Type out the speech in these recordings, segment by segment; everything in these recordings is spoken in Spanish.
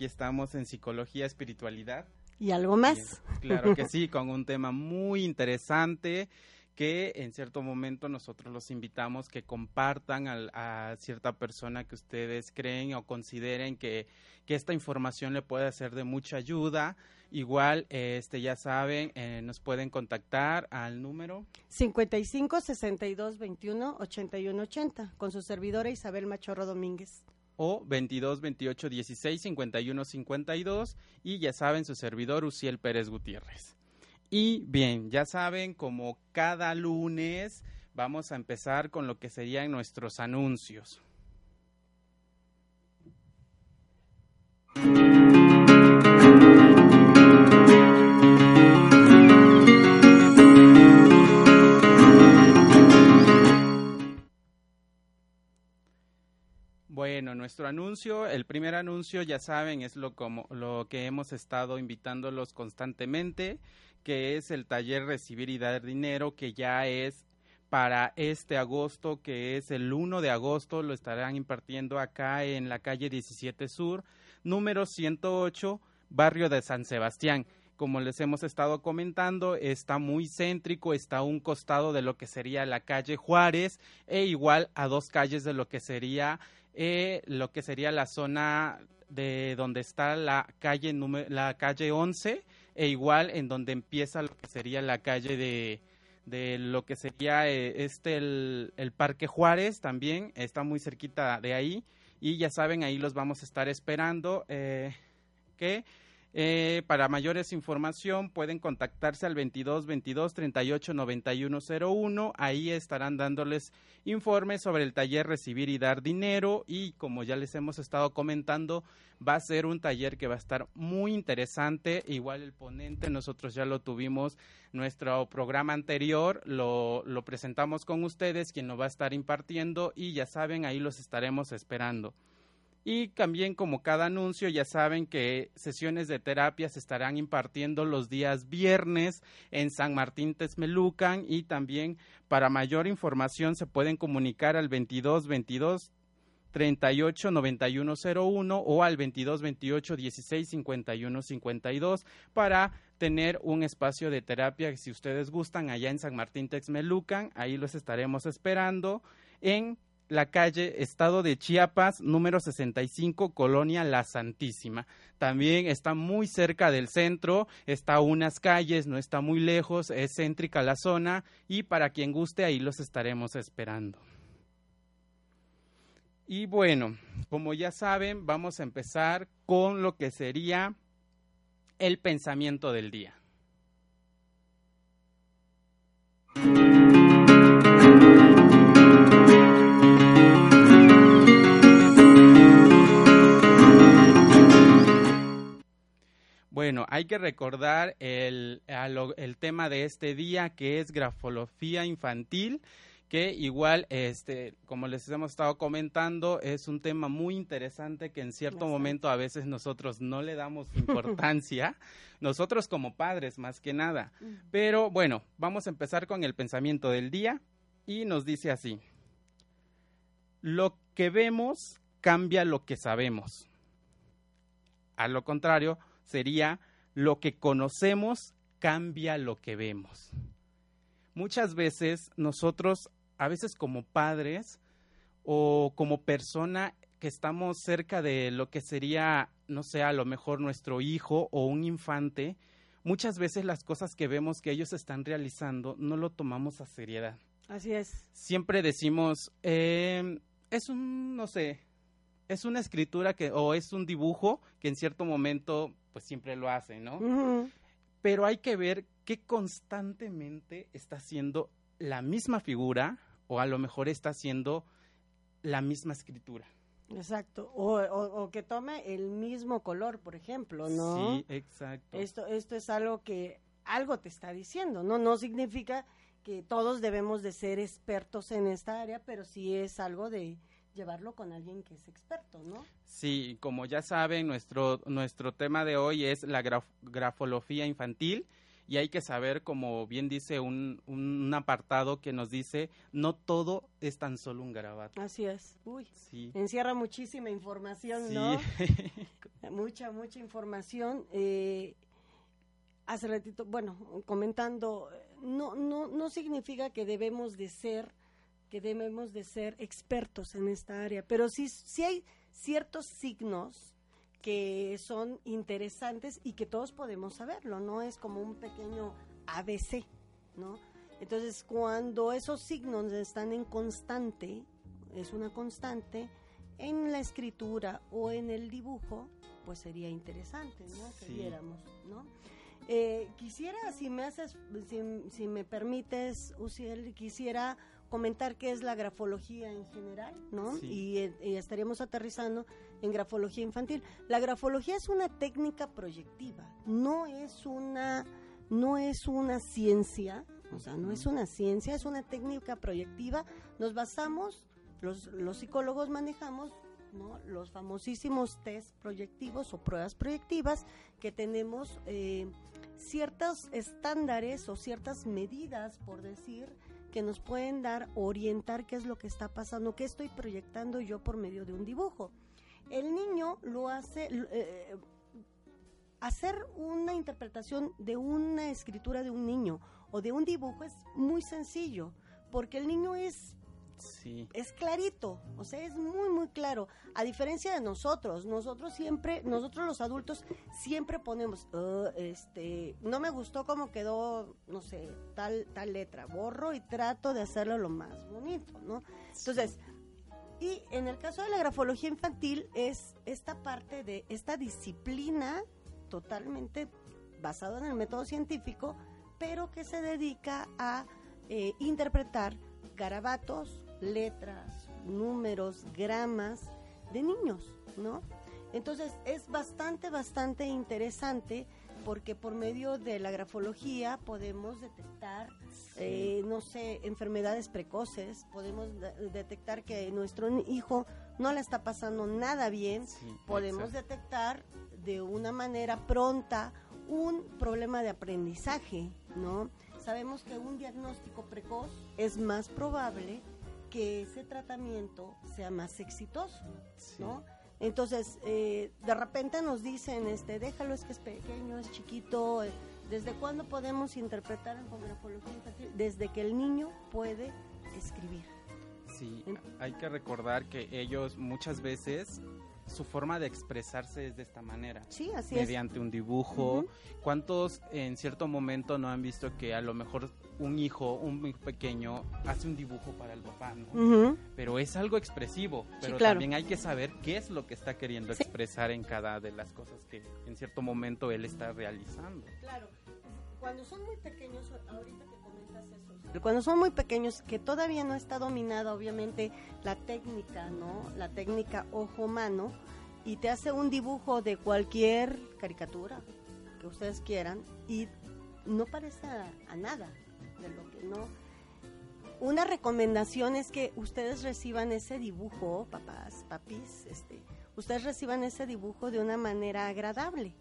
aquí estamos en Psicología Espiritualidad. ¿Y algo más? Claro que sí, con un tema muy interesante que en cierto momento nosotros los invitamos que compartan a, cierta persona que ustedes creen o consideren que, que, esta información le puede ser de mucha ayuda. Igual, este, ya saben, eh, nos pueden contactar al número 55 62 21 81 80 con su servidora Isabel Machorro Domínguez o 22 28 16 51 52 y ya saben su servidor Uciel Pérez Gutiérrez. Y bien, ya saben, como cada lunes vamos a empezar con lo que serían nuestros anuncios. Bueno, nuestro anuncio, el primer anuncio, ya saben, es lo, como, lo que hemos estado invitándolos constantemente que es el taller Recibir y Dar Dinero, que ya es para este agosto, que es el 1 de agosto, lo estarán impartiendo acá en la calle 17 Sur, número 108, barrio de San Sebastián. Como les hemos estado comentando, está muy céntrico, está a un costado de lo que sería la calle Juárez e igual a dos calles de lo que sería eh, lo que sería la zona de donde está la calle la calle 11 e igual en donde empieza lo que sería la calle de, de lo que sería eh, este el, el, Parque Juárez también está muy cerquita de ahí y ya saben ahí los vamos a estar esperando eh, que eh, para mayores información pueden contactarse al 22 22 38 91 01. Ahí estarán dándoles informes sobre el taller Recibir y Dar Dinero. Y como ya les hemos estado comentando, va a ser un taller que va a estar muy interesante. Igual el ponente, nosotros ya lo tuvimos nuestro programa anterior, lo, lo presentamos con ustedes, quien lo va a estar impartiendo. Y ya saben, ahí los estaremos esperando. Y también como cada anuncio ya saben que sesiones de terapia se estarán impartiendo los días viernes en San Martín Texmelucan y también para mayor información se pueden comunicar al 22 22 38 91 01 o al 22 28 16 51 52 para tener un espacio de terapia si ustedes gustan allá en San Martín Texmelucan, ahí los estaremos esperando en la calle Estado de Chiapas, número 65, Colonia La Santísima. También está muy cerca del centro, está a unas calles, no está muy lejos, es céntrica la zona y para quien guste ahí los estaremos esperando. Y bueno, como ya saben, vamos a empezar con lo que sería el pensamiento del día. Bueno, hay que recordar el, el, tema de este día que es grafología infantil, que igual, este, como les hemos estado comentando, es un tema muy interesante que en cierto momento a veces nosotros no le damos importancia, nosotros como padres más que nada. Pero bueno, vamos a empezar con el pensamiento del día y nos dice así, lo que vemos cambia lo que sabemos. A lo contrario, sería lo que conocemos cambia lo que vemos. Muchas veces nosotros, a veces como padres o como persona que estamos cerca de lo que sería, no sé, a lo mejor nuestro hijo o un infante, muchas veces las cosas que vemos que ellos están realizando no lo tomamos a seriedad. Así es. Siempre decimos, eh, es un, no sé, es una escritura que, o es un dibujo que en cierto momento pues siempre lo hace, ¿no? Pero hay que ver que constantemente está haciendo la misma figura o a lo mejor está haciendo la misma escritura. Exacto, o, o, que tome el mismo color, por ejemplo, ¿no? Sí, exacto. Esto, esto es algo que algo te está diciendo, ¿no? No significa que todos debemos de ser expertos en esta área, pero sí es algo de, llevarlo con alguien que es experto, ¿no? Sí, como ya saben, nuestro, nuestro tema de hoy es la grafología infantil y hay que saber, como bien dice un, un apartado que nos dice, no todo es tan solo un garabato. Así es. Uy, sí. encierra muchísima información, sí. ¿no? mucha, mucha información. Eh, hace ratito, bueno, comentando, no, no, no significa que debemos de ser, que debemos de ser expertos en esta área, pero sí, sí hay ciertos signos que son interesantes y que todos podemos saberlo, no es como un pequeño ABC, ¿no? Entonces, cuando esos signos están en constante, es una constante, en la escritura o en el dibujo, pues sería interesante, ¿no? Que viéramos, ¿no? Eh, quisiera, si me haces, si, me permites, Uciel, quisiera comentar qué es la grafología en general, ¿no? Y, estaríamos aterrizando en grafología infantil. La grafología es una técnica proyectiva, no es una, no es una ciencia, o sea, no es una ciencia, es una técnica proyectiva. Nos basamos, los, los psicólogos manejamos los famosísimos test proyectivos o pruebas proyectivas que tenemos eh, ciertos estándares o ciertas medidas, por decir, que nos pueden dar, orientar qué es lo que está pasando, qué estoy proyectando yo por medio de un dibujo. El niño lo hace, eh, hacer una interpretación de una escritura de un niño o de un dibujo es muy sencillo, porque el niño es es clarito, o sea, es muy, muy claro. A diferencia de nosotros, nosotros siempre, nosotros los adultos siempre ponemos, este, no me gustó cómo quedó, no sé, tal, tal letra, borro y trato de hacerlo lo más bonito, ¿no? Entonces, y en el caso de la grafología infantil es esta parte de esta disciplina totalmente basada en el método científico, pero que se dedica a eh, interpretar garabatos, letras, números, gramas de niños, ¿no? Entonces es bastante, bastante interesante porque por medio de la grafología podemos detectar, eh, no sé, enfermedades precoces, podemos detectar que nuestro hijo no le está pasando nada bien, podemos detectar de una manera pronta un problema de aprendizaje, ¿no? Sabemos que un diagnóstico precoz es más probable que ese tratamiento sea más exitoso, ¿no? Entonces, eh, de repente nos dicen, este, déjalo, es que es pequeño, es chiquito. Eh, ¿Desde cuándo podemos interpretar en grafología infantil? Desde que el niño puede escribir. Sí, hay que recordar que ellos muchas veces su forma de expresarse es de esta manera. Sí, así mediante un dibujo. ¿Cuántos en cierto momento no han visto que a lo mejor un hijo, un pequeño, hace un dibujo para el papá, ¿no? Pero es algo expresivo, pero también hay que saber qué es lo que está queriendo expresar en cada de las cosas que en cierto momento él está realizando. Claro, cuando son muy pequeños, ahorita cuando son muy pequeños, que todavía no está dominada obviamente la técnica, ¿no? La técnica ojo-mano, y te hace un dibujo de cualquier caricatura que ustedes quieran y no parece a nada de lo que no. Una recomendación es que ustedes reciban ese dibujo, papás, papis, este, ustedes reciban ese dibujo de una manera agradable.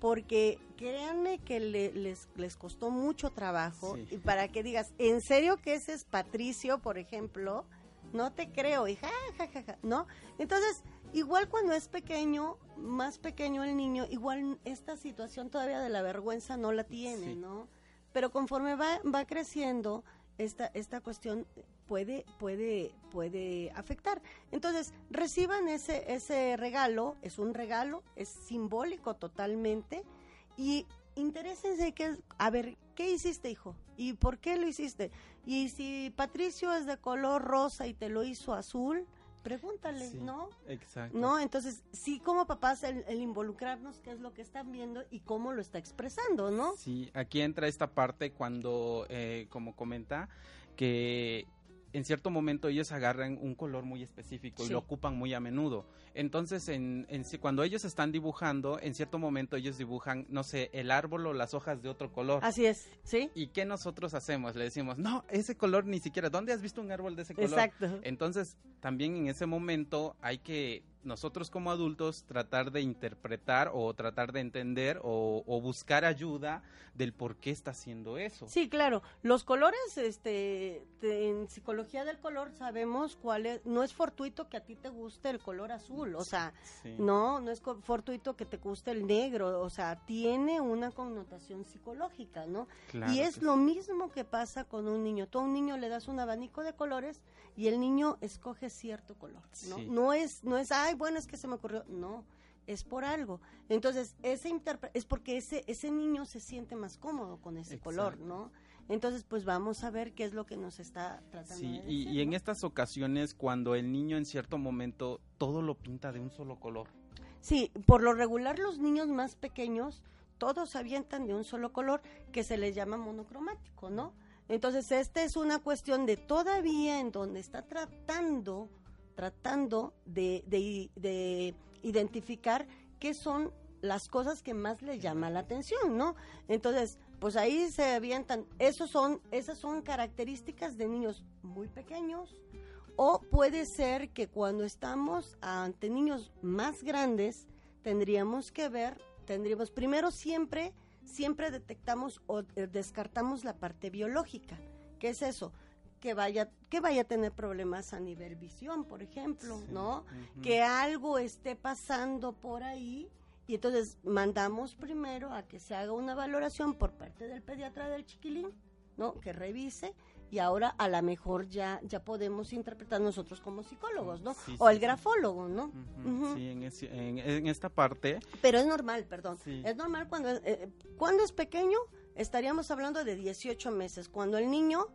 Porque créanme que les, les costó mucho trabajo y para que digas, ¿en serio que ese es Patricio, por ejemplo? No te creo, y ja, ja, ja, ja, ¿no? Entonces, igual cuando es pequeño, más pequeño el niño, igual esta situación todavía de la vergüenza no la tiene, ¿no? pero conforme va, va creciendo, esta, esta cuestión puede, puede, puede afectar. Entonces, reciban ese, ese regalo, es un regalo, es simbólico totalmente, y interésense que, a ver, ¿qué hiciste, hijo? ¿Y por qué lo hiciste? Y si Patricio es de color rosa y te lo hizo azul, pregúntale, ¿no? Exacto. ¿No? Entonces, sí, como papás, el, involucrarnos, qué es lo que están viendo y cómo lo está expresando, ¿no? Sí, aquí entra esta parte cuando, eh, como comenta, que en cierto momento ellos agarran un color muy específico y lo ocupan muy a menudo. Entonces, en, cuando ellos están dibujando, en cierto momento ellos dibujan, no sé, el árbol o las hojas de otro color. Así es, ¿sí? ¿Y qué nosotros hacemos? Le decimos, no, ese color ni siquiera, ¿dónde has visto un árbol de ese color? Exacto. Entonces, también en ese momento hay que nosotros como adultos tratar de interpretar o tratar de entender o, buscar ayuda del por qué está haciendo eso. Sí, claro. Los colores, este, en psicología del color sabemos cuál es, no es fortuito que a ti te guste el color azul, o sea, no, no es fortuito que te guste el negro, o sea, tiene una connotación psicológica, ¿no? y es lo mismo que pasa con un niño. Tú a un niño le das un abanico de colores y el niño escoge cierto color, ¿no? No es, no es, ay, bueno, es que se me ocurrió, no, es por algo. Entonces, ese es porque ese, ese niño se siente más cómodo con ese color, ¿no? Entonces, pues vamos a ver qué es lo que nos está tratando. Sí, y, y en estas ocasiones, cuando el niño en cierto momento todo lo pinta de un solo color. Sí, por lo regular los niños más pequeños todos avientan de un solo color que se les llama monocromático, ¿no? Entonces, esta es una cuestión de todavía en donde está tratando, tratando de, de, identificar qué son las cosas que más le llama la atención, ¿no? Entonces, pues ahí se avientan, esos son, esas son características de niños muy pequeños, o puede ser que cuando estamos ante niños más grandes, tendríamos que ver, tendríamos primero siempre siempre detectamos o eh, descartamos la parte biológica. ¿Qué es eso? Que vaya, que vaya a tener problemas a nivel visión, por ejemplo, ¿no? Que algo esté pasando por ahí y entonces mandamos primero a que se haga una valoración por parte del pediatra del chiquilín, ¿no? Que revise y ahora a lo mejor ya ya podemos interpretar nosotros como psicólogos, ¿no? o el grafólogo, ¿no? Sí, en, esta parte. Pero es normal, perdón. Es normal cuando, eh, cuando es pequeño, estaríamos hablando de 18 meses, cuando el niño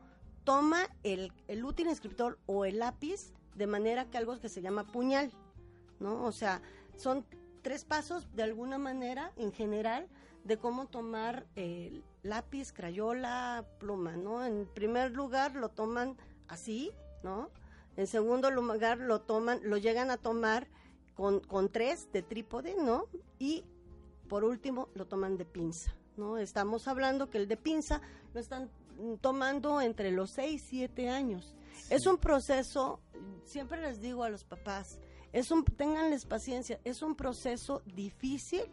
toma el, el útil escritor o el lápiz de manera que algo que se llama puñal, ¿no? O sea, son tres pasos de alguna manera en general de cómo tomar lápiz, crayola, pluma, ¿no? En primer lugar lo toman así, ¿no? En segundo lugar lo toman, lo llegan a tomar con, con tres de trípode, ¿no? Y por último lo toman de pinza, ¿no? Estamos hablando que el de pinza lo están tomando entre los seis, siete años. Es un proceso, siempre les digo a los papás, es un, ténganles paciencia, es un proceso difícil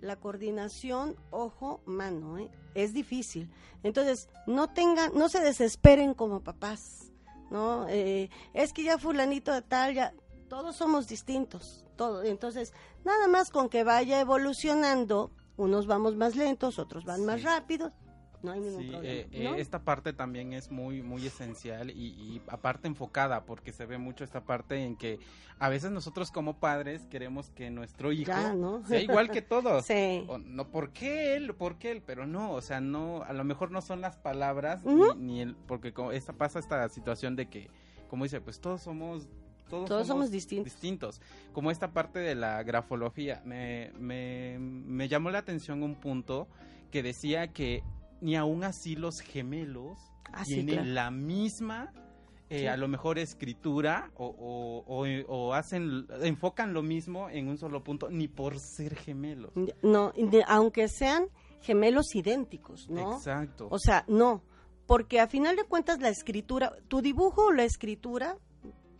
la coordinación ojo-mano, ¿eh? es difícil. Entonces, no tengan, no se desesperen como papás, ¿no? Eh, es que ya fulanito de tal, ya, todos somos distintos. Entonces, nada más con que vaya evolucionando, unos vamos más lentos, otros van más rápidos, no hay ningún problema. Eh, eh, esta parte también es muy, muy esencial y, aparte enfocada, porque se ve mucho esta parte en que a veces nosotros como padres queremos que nuestro hijo sea igual que todos. no, ¿por qué él? ¿Por qué él? Pero no, o sea, no, a lo mejor no son las palabras, ni, el, porque como esta, pasa esta situación de que, como dice, pues todos somos todos, somos, distintos. distintos. Como esta parte de la grafología, me, me, me llamó la atención un punto que decía que ni aún así los gemelos ah, tienen la misma eh, a lo mejor escritura o, o, hacen enfocan lo mismo en un solo punto ni por ser gemelos. No aunque sean gemelos idénticos no exacto. O sea no porque a final de cuentas la escritura tu dibujo o la escritura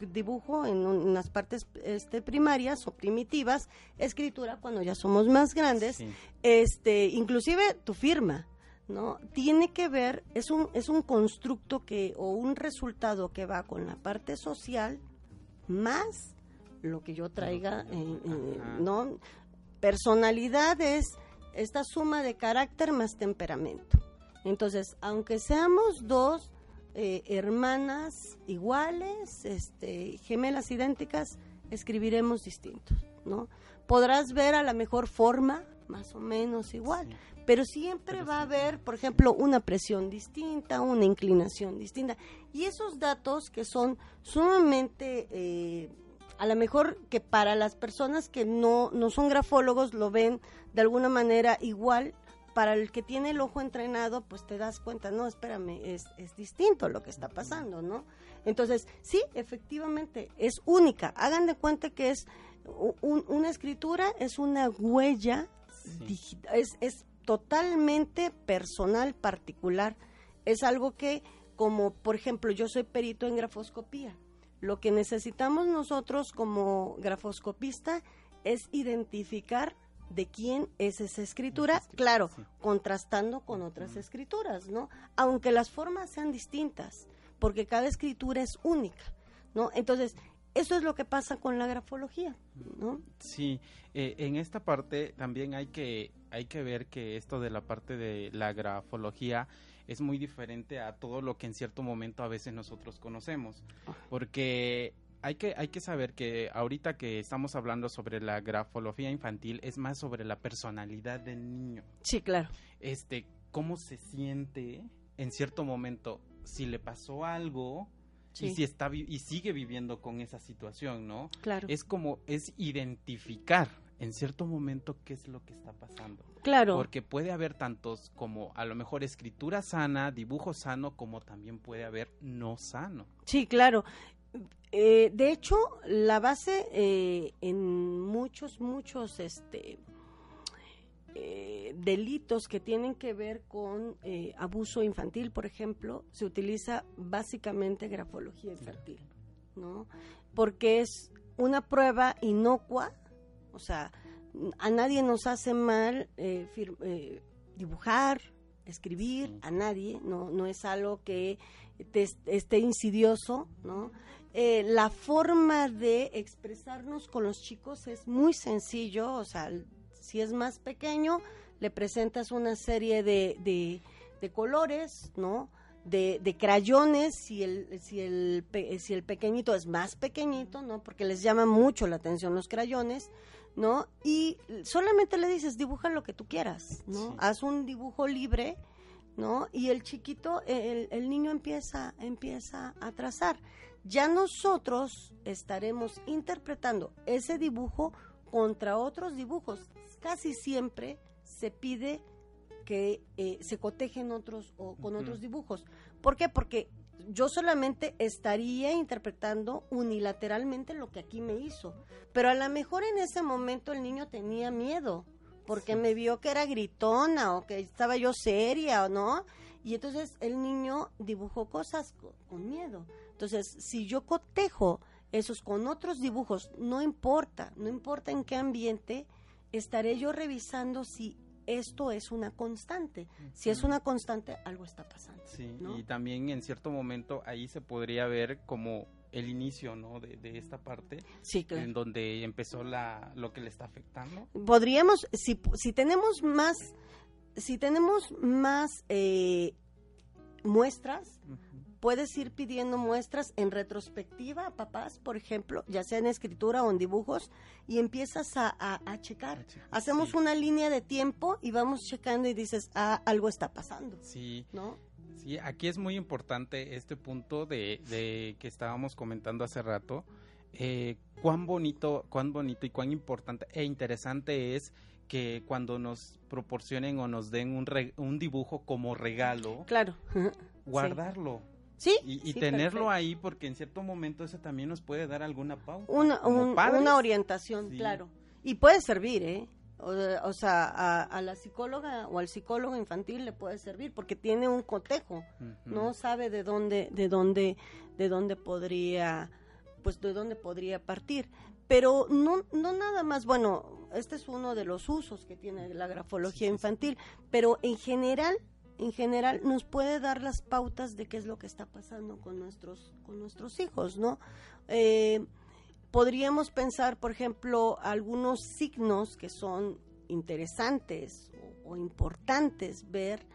dibujo en unas partes este, primarias o primitivas escritura cuando ya somos más grandes este inclusive tu firma ¿no? Tiene que ver, es un, es un constructo que, o un resultado que va con la parte social más lo que yo traiga, ¿no? Personalidad es esta suma de carácter más temperamento. Entonces, aunque seamos dos eh, hermanas iguales, este, gemelas idénticas, escribiremos distintos, ¿no? Podrás ver a la mejor forma, más o menos igual, pero siempre va a haber, por ejemplo, una presión distinta, una inclinación distinta. Y esos datos que son sumamente, eh, a lo mejor que para las personas que no, no son grafólogos lo ven de alguna manera igual, para el que tiene el ojo entrenado, pues te das cuenta, no, espérame, es, es distinto lo que está pasando, ¿no? Entonces, sí, efectivamente, es única. Hagan de cuenta que es una escritura, es una huella es, es totalmente personal, particular. Es algo que, como por ejemplo, yo soy perito en grafoscopía. Lo que necesitamos nosotros como grafoscopista es identificar de quién es esa escritura, claro, contrastando con otras escrituras, ¿no? Aunque las formas sean distintas, porque cada escritura es única, ¿no? Entonces, eso es lo que pasa con la grafología, ¿no? Sí, eh, en esta parte también hay que, hay que ver que esto de la parte de la grafología es muy diferente a todo lo que en cierto momento a veces nosotros conocemos, ah. porque hay que, hay que saber que ahorita que estamos hablando sobre la grafología infantil es más sobre la personalidad del niño. Sí, claro. Este, cómo se siente en cierto momento, si le pasó algo y si está y sigue viviendo con esa situación, ¿no? Claro. Es como es identificar en cierto momento qué es lo que está pasando. Claro. Porque puede haber tantos como a lo mejor escritura sana, dibujo sano, como también puede haber no sano. Sí, claro. Eh, de hecho, la base eh, en muchos, muchos este, eh, delitos que tienen que ver con abuso infantil, por ejemplo, se utiliza básicamente grafología infantil, ¿no? Porque es una prueba inocua, o sea, a nadie nos hace mal dibujar, escribir, a nadie, no, no es algo que esté insidioso, ¿no? Eh, la forma de expresarnos con los chicos es muy sencillo, o sea, si es más pequeño, le presentas una serie de, de, colores, ¿no? De, de, crayones, si el, si, el, si el pequeñito es más pequeñito, ¿no? Porque les llama mucho la atención los crayones, ¿no? Y solamente le dices, dibuja lo que tú quieras, ¿no? Haz un dibujo libre, ¿no? Y el chiquito, el, el niño empieza, empieza a trazar ya nosotros estaremos interpretando ese dibujo contra otros dibujos. Casi siempre se pide que eh, se cotejen otros o con otros dibujos. ¿Por qué? Porque yo solamente estaría interpretando unilateralmente lo que aquí me hizo, pero a lo mejor en ese momento el niño tenía miedo porque me vio que era gritona o que estaba yo seria o no, y entonces el niño dibujó cosas con miedo. Entonces, si yo cotejo esos con otros dibujos, no importa, no importa en qué ambiente, estaré yo revisando si esto es una constante. Si es una constante, algo está pasando. Sí, y también en cierto momento ahí se podría ver como el inicio, ¿no? De, esta parte. Sí, En donde empezó la, lo que le está afectando. Podríamos, si, si tenemos más, si tenemos más eh, muestras, puedes ir pidiendo muestras en retrospectiva a papás, por ejemplo, ya sea en escritura o en dibujos, y empiezas a, a, checar. Hacemos una línea de tiempo y vamos checando y dices, ah, algo está pasando. Sí. ¿No? Sí, aquí es muy importante este punto de, de que estábamos comentando hace rato. Eh, cuán bonito, cuán bonito y cuán importante e interesante es que cuando nos proporcionen o nos den un, un dibujo como regalo, claro, guardarlo. Sí. Y, tenerlo ahí porque en cierto momento eso también nos puede dar alguna pauta. Una, una orientación, claro. Y puede servir, ¿eh? O, sea, a, la psicóloga o al psicólogo infantil le puede servir porque tiene un cotejo, no sabe de dónde, de dónde, de dónde podría, pues de dónde podría partir. Pero no, no nada más, bueno, este es uno de los usos que tiene la grafología infantil, pero en general en general nos puede dar las pautas de qué es lo que está pasando con nuestros, con nuestros hijos, ¿no? Eh, podríamos pensar, por ejemplo, algunos signos que son interesantes o, importantes ver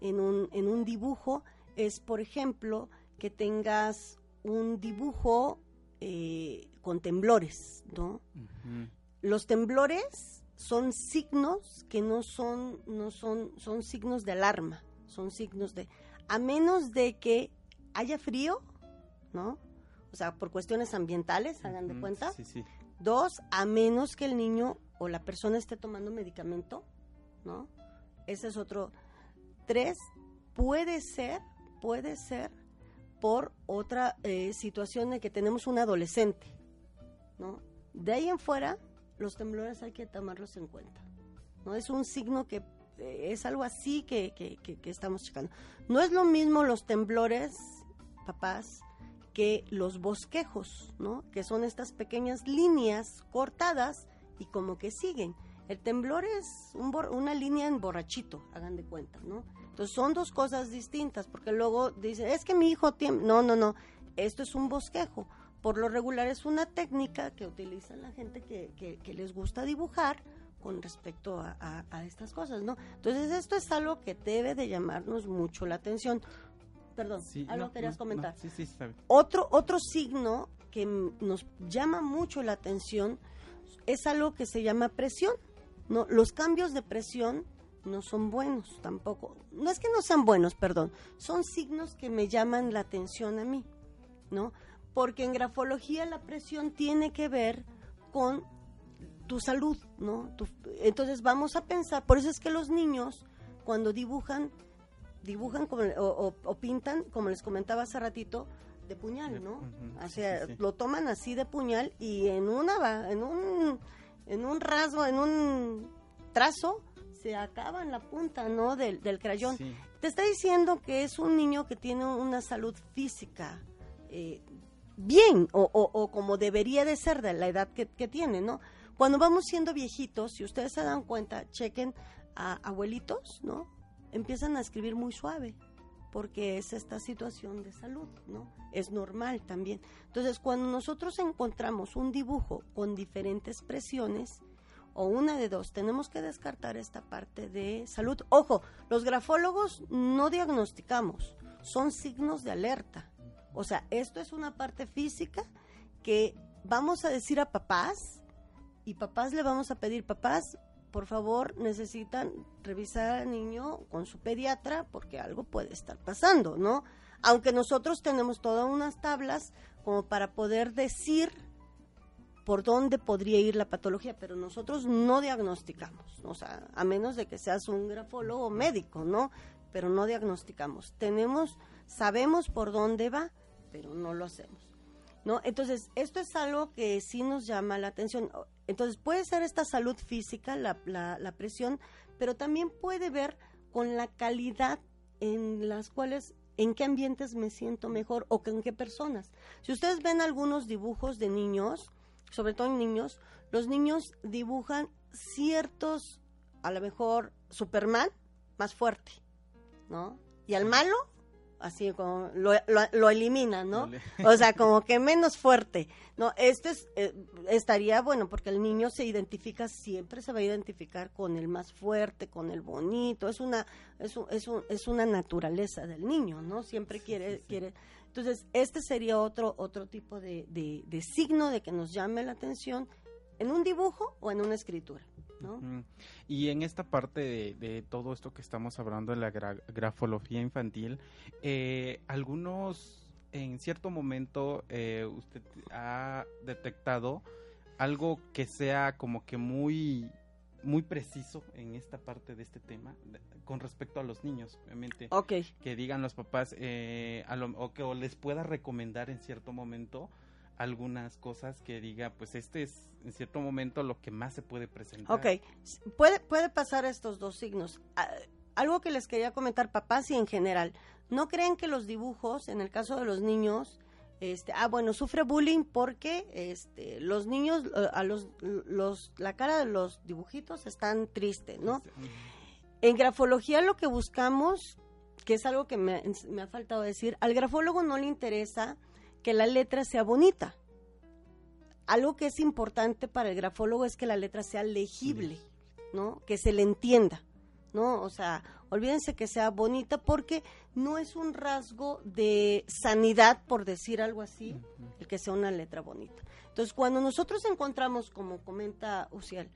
en un, en un dibujo, es, por ejemplo, que tengas un dibujo eh, con temblores, ¿no? Los temblores son signos que no son, no son, son signos de alarma son signos de, a menos de que haya frío, ¿no? O sea, por cuestiones ambientales, hagan de cuenta. Sí, sí. Dos, a menos que el niño o la persona esté tomando medicamento, ¿no? Ese es otro. Tres, puede ser, puede ser por otra eh, situación de que tenemos un adolescente, ¿no? De ahí en fuera, los temblores hay que tomarlos en cuenta, ¿no? Es un signo que es algo así que, que, estamos checando. No es lo mismo los temblores, papás, que los bosquejos, ¿no? Que son estas pequeñas líneas cortadas y como que siguen. El temblor es una línea en borrachito, hagan de cuenta, ¿no? Entonces son dos cosas distintas, porque luego dicen, es que mi hijo tiene... No, no, no, esto es un bosquejo. Por lo regular es una técnica que utiliza la gente que, que, les gusta dibujar con respecto a, a, estas cosas, ¿no? Entonces esto es algo que debe de llamarnos mucho la atención. Perdón, algo querías comentar. sí, sí, Otro, otro signo que nos llama mucho la atención es algo que se llama presión. No, los cambios de presión no son buenos tampoco. No es que no sean buenos, perdón. Son signos que me llaman la atención a mí, ¿no? Porque en grafología la presión tiene que ver con tu salud, ¿no? entonces vamos a pensar, por eso es que los niños cuando dibujan, dibujan como, o, pintan, como les comentaba hace ratito, de puñal, ¿no? o sea, lo toman así de puñal y en una, en un en un rasgo, en un trazo, se acaba en la punta, ¿no? Del, del crayón. Te está diciendo que es un niño que tiene una salud física eh, bien o, como debería de ser de la edad que, que, tiene, ¿no? Cuando vamos siendo viejitos, si ustedes se dan cuenta, chequen a abuelitos, ¿no? Empiezan a escribir muy suave porque es esta situación de salud, ¿no? Es normal también. Entonces, cuando nosotros encontramos un dibujo con diferentes presiones, o una de dos, tenemos que descartar esta parte de salud. Ojo, los grafólogos no diagnosticamos, son signos de alerta. O sea, esto es una parte física que vamos a decir a papás y papás le vamos a pedir, papás, por favor, necesitan revisar al niño con su pediatra porque algo puede estar pasando, ¿no? Aunque nosotros tenemos todas unas tablas como para poder decir por dónde podría ir la patología, pero nosotros no diagnosticamos, o sea, a menos de que seas un grafólogo médico, ¿no? Pero no diagnosticamos. Tenemos, sabemos por dónde va, pero no lo hacemos. ¿No? Entonces, esto es algo que sí nos llama la atención. Entonces puede ser esta salud física, la, la, presión, pero también puede ver con la calidad en las cuales en qué ambientes me siento mejor o en qué personas. Si ustedes ven algunos dibujos de niños, sobre todo en niños, los niños dibujan ciertos, a lo mejor Superman más fuerte, ¿no? Y al malo así como lo, lo, eliminan, ¿no? O sea, como que menos fuerte. No, esto es, eh, estaría bueno porque el niño se identifica, siempre se va a identificar con el más fuerte, con el bonito, es una, es, es, es una naturaleza del niño, ¿no? Siempre quiere, quiere. Entonces, este sería otro, otro tipo de, de, de signo de que nos llame la atención en un dibujo o en una escritura. Y en esta parte de, todo esto que estamos hablando de la grafología infantil, eh, algunos, en cierto momento, eh, usted ha detectado algo que sea como que muy muy preciso en esta parte de este tema con respecto a los niños, obviamente. Que digan los papás eh, o que les pueda recomendar en cierto momento algunas cosas que diga, pues este es en cierto momento lo que más se puede presentar. Ok, puede, puede pasar estos dos signos. Ah, algo que les quería comentar, papás y en general, no creen que los dibujos, en el caso de los niños, este, ah, bueno, sufre bullying porque este, los niños, eh, a los, los, la cara de los dibujitos están tristes, ¿no? En grafología lo que buscamos, que es algo que me, me ha faltado decir, al grafólogo no le interesa que la letra sea bonita. Algo que es importante para el grafólogo es que la letra sea legible, ¿no? Que se le entienda, ¿no? O sea, olvídense que sea bonita porque no es un rasgo de sanidad, por decir algo así, el que sea una letra bonita. Entonces, cuando nosotros encontramos, como comenta Uciel,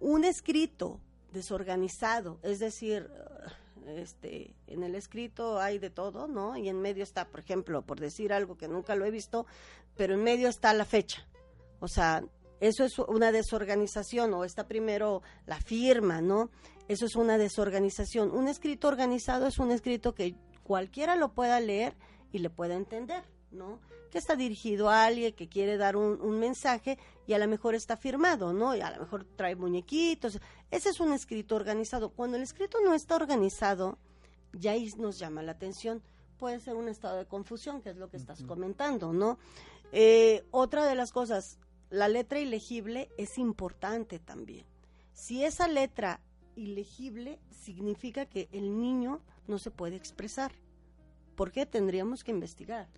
un escrito desorganizado, es decir, este, en el escrito hay de todo, ¿no? Y en medio está, por ejemplo, por decir algo que nunca lo he visto, pero en medio está la fecha. O sea, eso es una desorganización, o está primero la firma, ¿no? Eso es una desorganización. Un escrito organizado es un escrito que cualquiera lo pueda leer y le pueda entender, ¿no? Que está dirigido a alguien que quiere dar un, un mensaje y a lo mejor está firmado, ¿no? Y a lo mejor trae muñequitos. Ese es un escrito organizado. Cuando el escrito no está organizado, ya ahí nos llama la atención, puede ser un estado de confusión, que es lo que estás comentando, ¿no? Eh, otra de las cosas, la letra ilegible es importante también. Si esa letra ilegible significa que el niño no se puede expresar. ¿Por qué? Tendríamos que investigar.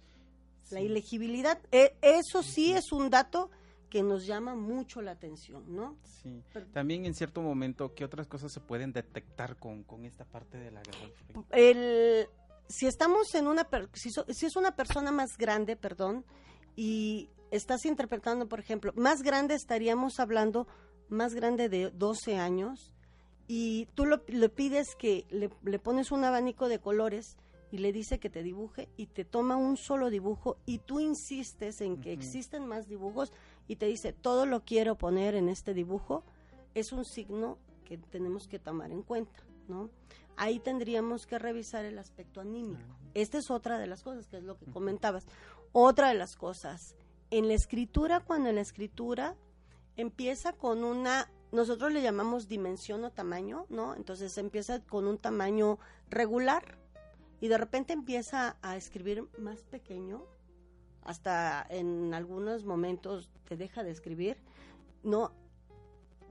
La ilegibilidad, e, eso sí es un dato que nos llama mucho la atención, ¿no? Sí. También en cierto momento, ¿qué otras cosas se pueden detectar con, esta parte de la El, si estamos en una, si, si es una persona más grande, perdón, y estás interpretando, por ejemplo, más grande estaríamos hablando, más grande de 12 años, y tú le pides que le, le, pones un abanico de colores y le dice que te dibuje y te toma un solo dibujo y tú insistes en que existen más dibujos y te dice todo lo quiero poner en este dibujo, es un signo que tenemos que tomar en cuenta, ¿no? Ahí tendríamos que revisar el aspecto anímico. Esta es otra de las cosas, que es lo que comentabas. Otra de las cosas, en la escritura, cuando en la escritura empieza con una nosotros le llamamos dimensión o tamaño, ¿no? Entonces empieza con un tamaño regular y de repente empieza a escribir más pequeño, hasta en algunos momentos te deja de escribir, no,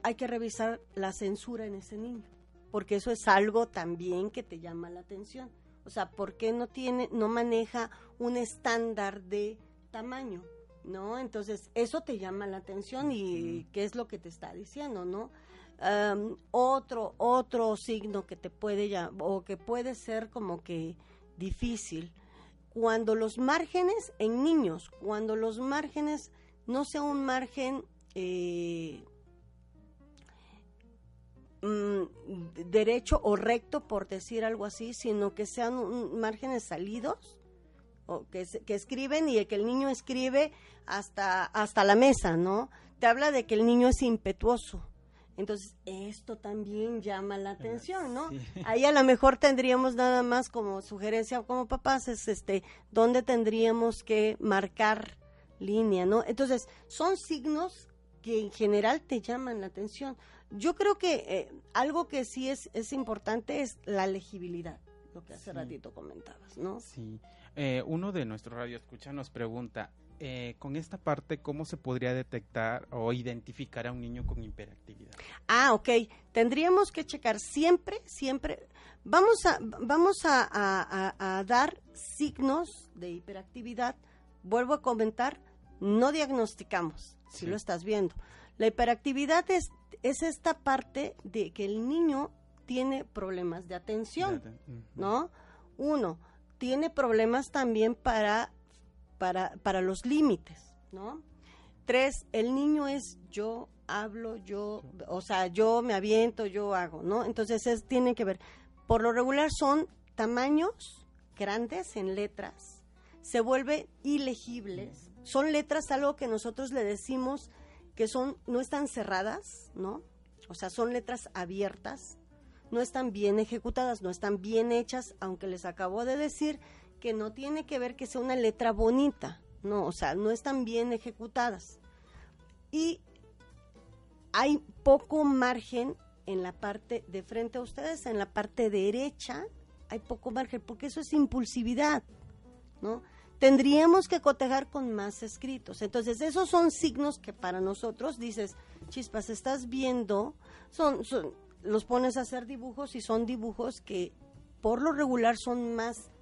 hay que revisar la censura en ese niño, porque eso es algo también que te llama la atención. O sea, ¿por qué no tiene, no maneja un estándar de tamaño? ¿no? Entonces, eso te llama la atención y qué es lo que te está diciendo, ¿no? Otro, otro signo que te puede o que puede ser como que difícil, cuando los márgenes en niños, cuando los márgenes no sea un margen eh, mm, derecho o recto, por decir algo así, sino que sean márgenes salidos, o que, que escriben y que el niño escribe hasta, hasta la mesa, ¿no? Te habla de que el niño es impetuoso. Entonces, esto también llama la atención, ¿no? Ahí a lo mejor tendríamos nada más como sugerencia como papás, es este, dónde tendríamos que marcar línea, ¿no? Entonces, son signos que en general te llaman la atención. Yo creo que eh, algo que sí es, es importante es la legibilidad, lo que hace ratito comentabas, ¿no? Sí. Eh, uno de nuestros radioescuchas nos pregunta, eh, con esta parte, ¿cómo se podría detectar o identificar a un niño con hiperactividad? Ah, ok. Tendríamos que checar siempre, siempre. Vamos a, vamos a, dar signos de hiperactividad. Vuelvo a comentar, no diagnosticamos, si lo estás viendo. La hiperactividad es, es esta parte de que el niño tiene problemas de atención, ¿no? Uno, tiene problemas también para, para, para los límites, ¿no? Tres, el niño es yo hablo, yo, o sea, yo me aviento, yo hago, ¿no? Entonces es, tiene que ver, por lo regular son tamaños grandes en letras, se vuelven ilegibles, son letras algo que nosotros le decimos que son, no están cerradas, ¿no? O sea, son letras abiertas, no están bien ejecutadas, no están bien hechas, aunque les acabo de decir que no tiene que ver que sea una letra bonita, no, o sea, no están bien ejecutadas. Y hay poco margen en la parte de frente a ustedes, en la parte derecha, hay poco margen, porque eso es impulsividad, ¿no? Tendríamos que cotejar con más escritos. Entonces, esos son signos que para nosotros dices, chispas, estás viendo, son, son los pones a hacer dibujos y son dibujos que por lo regular son más,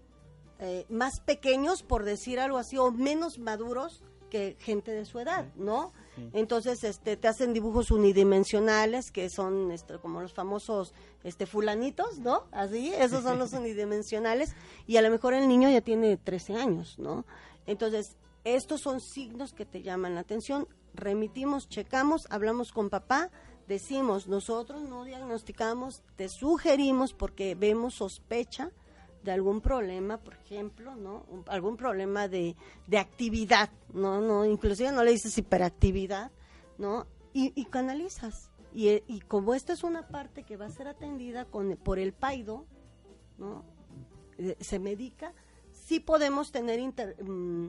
eh, más pequeños, por decir algo así, o menos maduros que gente de su edad, ¿no? Entonces, este, te hacen dibujos unidimensionales que son este, como los famosos este, fulanitos, ¿no? Así, esos son los unidimensionales y a lo mejor el niño ya tiene 13 años, ¿no? Entonces, estos son signos que te llaman la atención. Remitimos, checamos, hablamos con papá, decimos, nosotros no diagnosticamos, te sugerimos porque vemos sospecha de algún problema, por ejemplo, ¿no? algún problema de, de actividad, ¿no? no Inclusive no le dices hiperactividad, ¿no? Y, y canalizas. Y, y, como esta es una parte que va a ser atendida con, por el PAIDO, ¿no? Eh, se medica, sí podemos tener, mm,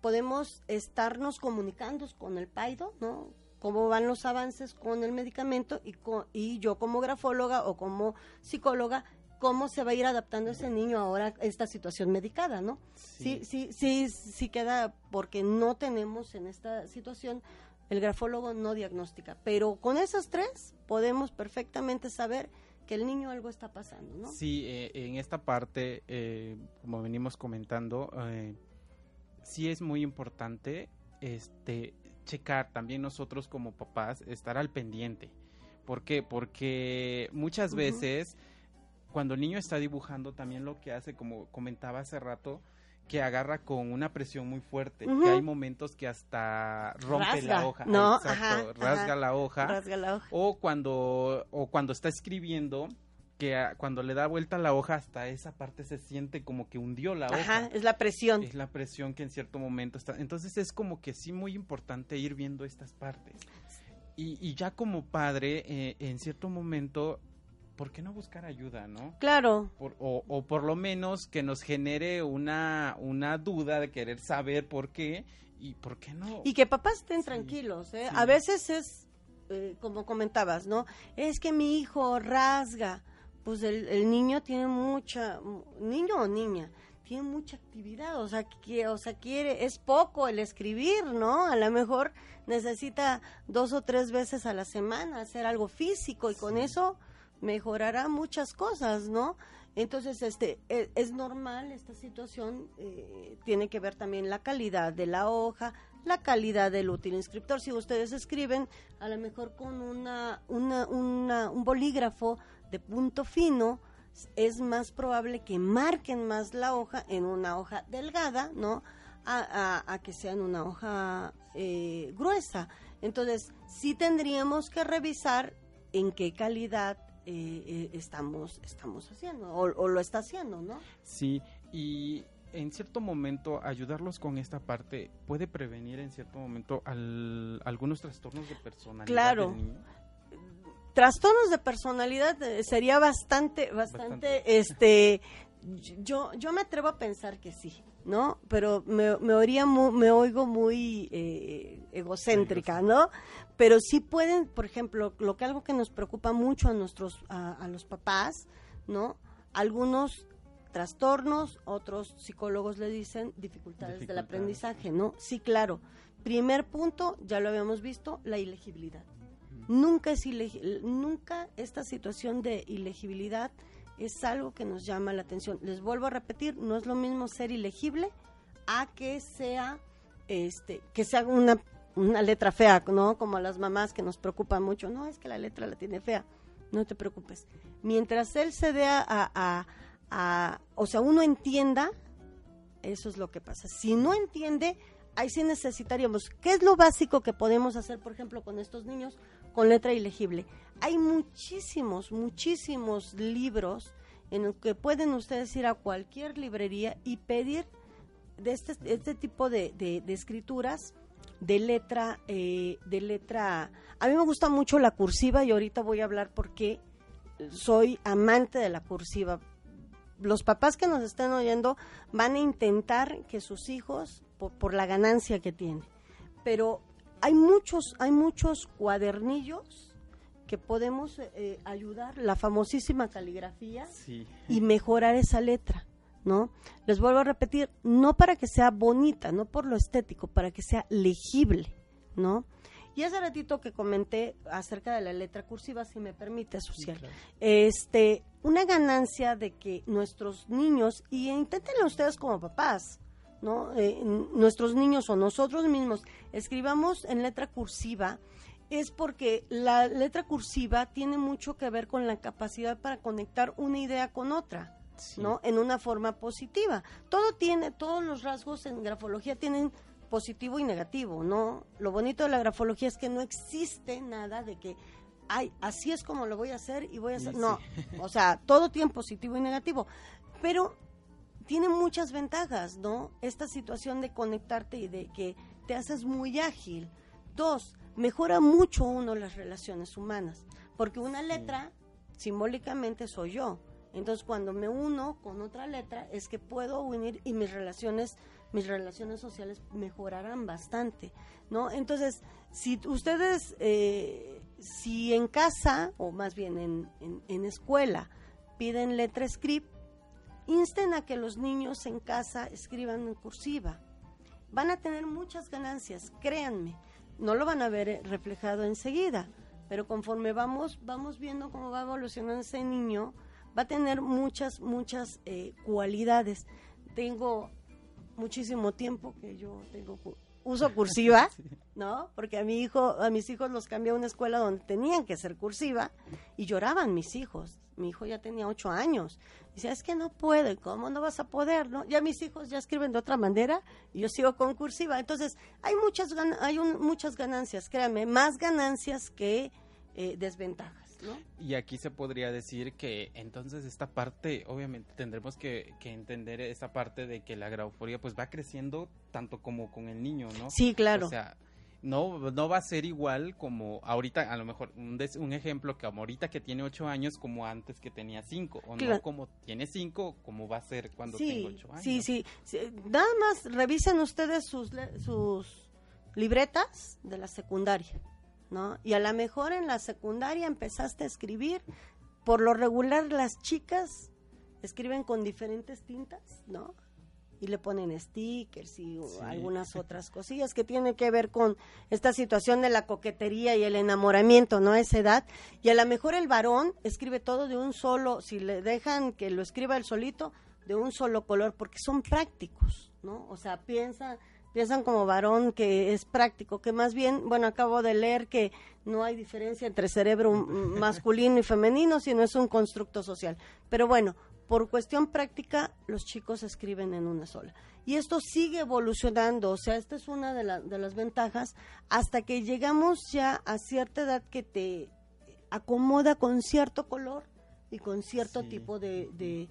podemos estarnos comunicando con el PAIDO, ¿no? cómo van los avances con el medicamento y, y yo como grafóloga o como psicóloga cómo se va a ir adaptando ese niño ahora a esta situación medicada, ¿no? Sí. sí, sí, sí, queda porque no tenemos en esta situación el grafólogo no diagnostica, pero con esas tres podemos perfectamente saber que el niño algo está pasando, ¿no? Sí, eh, en esta parte, eh, como venimos comentando, eh, sí es muy importante este checar también nosotros como papás estar al pendiente. ¿Por qué? Porque muchas veces cuando el niño está dibujando también lo que hace, como comentaba hace rato, que agarra con una presión muy fuerte, que hay momentos que hasta rompe la hoja, no, rasga, la hoja, rasga la hoja, o cuando o cuando está escribiendo que cuando le da vuelta la hoja hasta esa parte se siente como que hundió la hoja. es la presión. Es la presión que en cierto momento está. Entonces es como que sí muy importante ir viendo estas partes. Y, y ya como padre, eh, en cierto momento ¿por qué no buscar ayuda, no? Claro. o, o, por lo menos que nos genere una, una duda de querer saber por qué y por qué no. Y que papás estén tranquilos, ¿eh? A veces es, eh, como comentabas, ¿no? Es que mi hijo rasga. Pues el, el niño tiene mucha, niño o niña, tiene mucha actividad, o sea, que, o sea, quiere, es poco el escribir, ¿no? A lo mejor necesita dos o tres veces a la semana hacer algo físico y con eso mejorará muchas cosas, ¿no? Entonces, este, e, es, normal esta situación, eh, tiene que ver también la calidad de la hoja, la calidad del útil inscriptor. Si ustedes escriben, a lo mejor con una, una, una, un bolígrafo de punto fino, es más probable que marquen más la hoja en una hoja delgada, ¿no? A, a, que sea en una hoja eh, gruesa. Entonces, sí tendríamos que revisar en qué calidad eh, eh, estamos, estamos haciendo o, lo está haciendo, ¿no? Sí, y en cierto momento ayudarlos con esta parte puede prevenir en cierto momento algunos trastornos de personalidad. Claro. Trastornos de personalidad eh, sería bastante, bastante, este, yo, yo me atrevo a pensar que sí, ¿no? Pero me, me, oiría me oigo muy egocéntrica, ¿no? pero sí pueden, por ejemplo, lo que algo que nos preocupa mucho a nuestros a, los papás, ¿no? Algunos trastornos, otros psicólogos le dicen dificultades, del aprendizaje, ¿no? Sí, claro. Primer punto, ya lo habíamos visto, la ilegibilidad. Nunca es nunca esta situación de ilegibilidad es algo que nos llama la atención. Les vuelvo a repetir, no es lo mismo ser ilegible a que sea este que sea una una letra fea, ¿no? Como a las mamás que nos preocupan mucho. No, es que la letra la tiene fea. No te preocupes. Mientras él se dé a, a, o sea, uno entienda, eso es lo que pasa. Si no entiende, ahí sí necesitaríamos, ¿qué es lo básico que podemos hacer, por ejemplo, con estos niños con letra ilegible? Hay muchísimos, muchísimos libros en los que pueden ustedes ir a cualquier librería y pedir de este, este tipo de, de, escrituras de letra, eh, de letra. A mí me gusta mucho la cursiva y ahorita voy a hablar porque soy amante de la cursiva. Los papás que nos estén oyendo van a intentar que sus hijos, por, la ganancia que tienen, pero hay muchos, hay muchos cuadernillos que podemos eh, ayudar, la famosísima caligrafía y mejorar esa letra. ¿no? Les vuelvo a repetir, no para que sea bonita, no por lo estético, para que sea legible, ¿no? Y hace ratito que comenté acerca de la letra cursiva, si me permite, social, este, una ganancia de que nuestros niños, y inténtenlo ustedes como papás, ¿no? Eh, nuestros niños o nosotros mismos escribamos en letra cursiva, es porque la letra cursiva tiene mucho que ver con la capacidad para conectar una idea con otra. ¿no? En una forma positiva. Todo tiene, todos los rasgos en grafología tienen positivo y negativo, ¿no? Lo bonito de la grafología es que no existe nada de que, ay, así es como lo voy a hacer y voy a hacer. No, o sea, todo tiene positivo y negativo. Pero tiene muchas ventajas, ¿no? Esta situación de conectarte y de que te haces muy ágil. Dos, mejora mucho uno las relaciones humanas, porque una letra simbólicamente soy yo entonces, cuando me uno con otra letra, es que puedo unir y mis relaciones, mis relaciones sociales mejorarán bastante, ¿no? Entonces, si ustedes, eh, si en casa, o más bien en, en, escuela, piden letra script, insten a que los niños en casa escriban en cursiva. Van a tener muchas ganancias, créanme. No lo van a ver eh, reflejado enseguida, pero conforme vamos, vamos viendo cómo va evolucionando ese niño, va a tener muchas, muchas eh, cualidades. Tengo muchísimo tiempo que yo tengo uso cursiva, ¿no? Porque a mi hijo, a mis hijos los cambié a una escuela donde tenían que ser cursiva y lloraban mis hijos. Mi hijo ya tenía ocho años. Dice, es que no puede, ¿cómo no vas a poder? ¿no? Ya mis hijos ya escriben de otra manera y yo sigo con cursiva. Entonces, hay muchas, hay muchas ganancias, créanme, más ganancias que eh, desventajas. Y aquí se podría decir que entonces esta parte, obviamente tendremos que, entender esa parte de que la graforía pues va creciendo tanto como con el niño, ¿no? Sí, claro. O sea, no, no va a ser igual como ahorita, a lo mejor, un, un ejemplo que ahorita que tiene ocho años como antes que tenía cinco, o no como tiene cinco, como va a ser cuando tenga ocho años. Sí, sí, sí, nada más revisen ustedes sus, sus libretas de la secundaria ¿no? Y a lo mejor en la secundaria empezaste a escribir, por lo regular las chicas escriben con diferentes tintas, ¿no? Y le ponen stickers y algunas otras cosillas que tienen que ver con esta situación de la coquetería y el enamoramiento, ¿no? A esa edad. Y a lo mejor el varón escribe todo de un solo, si le dejan que lo escriba el solito, de un solo color, porque son prácticos, ¿no? O sea, piensa piensan como varón que es práctico, que más bien, bueno, acabo de leer que no hay diferencia entre cerebro masculino y femenino, sino es un constructo social. Pero bueno, por cuestión práctica, los chicos escriben en una sola. Y esto sigue evolucionando, o sea, esta es una de, de las ventajas, hasta que llegamos ya a cierta edad que te acomoda con cierto color y con cierto tipo de, de,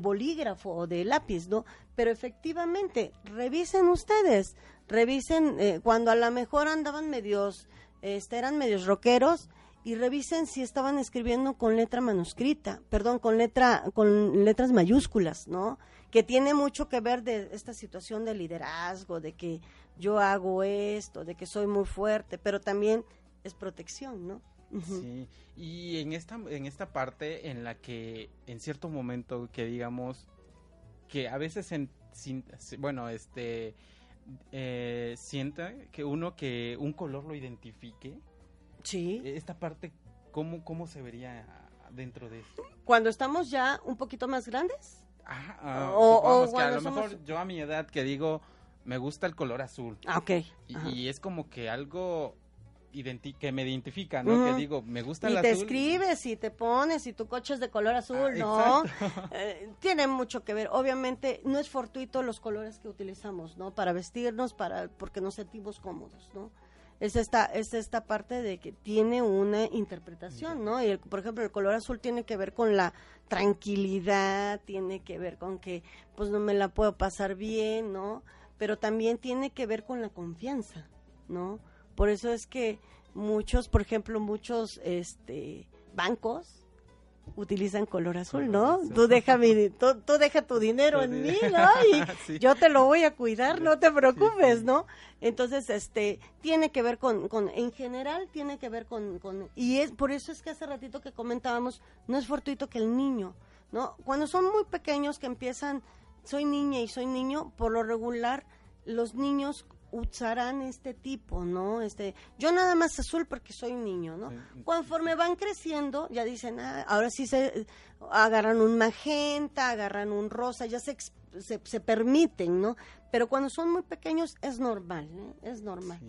bolígrafo o de lápiz, ¿no? Pero efectivamente, revisen ustedes, revisen eh, cuando a lo mejor andaban medios, este, eran medios rockeros y revisen si estaban escribiendo con letra manuscrita, perdón, con letra, con letras mayúsculas, ¿no? Que tiene mucho que ver de esta situación de liderazgo, de que yo hago esto, de que soy muy fuerte, pero también es protección, ¿no? Sí, y en esta, en esta parte en la que en cierto momento que digamos que a veces en, bueno, este eh, sienta que uno que un color lo identifique. Sí. Esta parte, ¿cómo, cómo se vería dentro de eso? Cuando estamos ya un poquito más grandes. Ah, o, que a lo mejor yo a mi edad que digo, me gusta el color azul. Ah, ok. y, es como que algo que me identifica, ¿no? Que digo, me gusta y el azul. Y te escribes y te pones y tu coche es de color azul, ah, ¿no? Eh, tiene mucho que ver. Obviamente no es fortuito los colores que utilizamos, ¿no? Para vestirnos, para porque nos sentimos cómodos, ¿no? Es esta, es esta parte de que tiene una interpretación, ¿no? Y por ejemplo, el color azul tiene que ver con la tranquilidad, tiene que ver con que pues no me la puedo pasar bien, ¿no? Pero también tiene que ver con la confianza, ¿no? Por eso es que muchos, por ejemplo, muchos este, bancos utilizan color azul, ¿no? Tú deja mi, tú, deja tu dinero en mí, ¿no? Y yo te lo voy a cuidar, no te preocupes, ¿no? Entonces, este, tiene que ver con, con en general tiene que ver con, con, y es, por eso es que hace ratito que comentábamos, no es fortuito que el niño, ¿no? Cuando son muy pequeños que empiezan, soy niña y soy niño, por lo regular, los niños usarán este tipo, ¿no? Este, yo nada más azul porque soy niño, ¿no? Conforme van creciendo, ya dicen, ah, ahora sí se agarran un magenta, agarran un rosa, ya se, se, permiten, ¿no? Pero cuando son muy pequeños es normal, ¿eh? Es normal.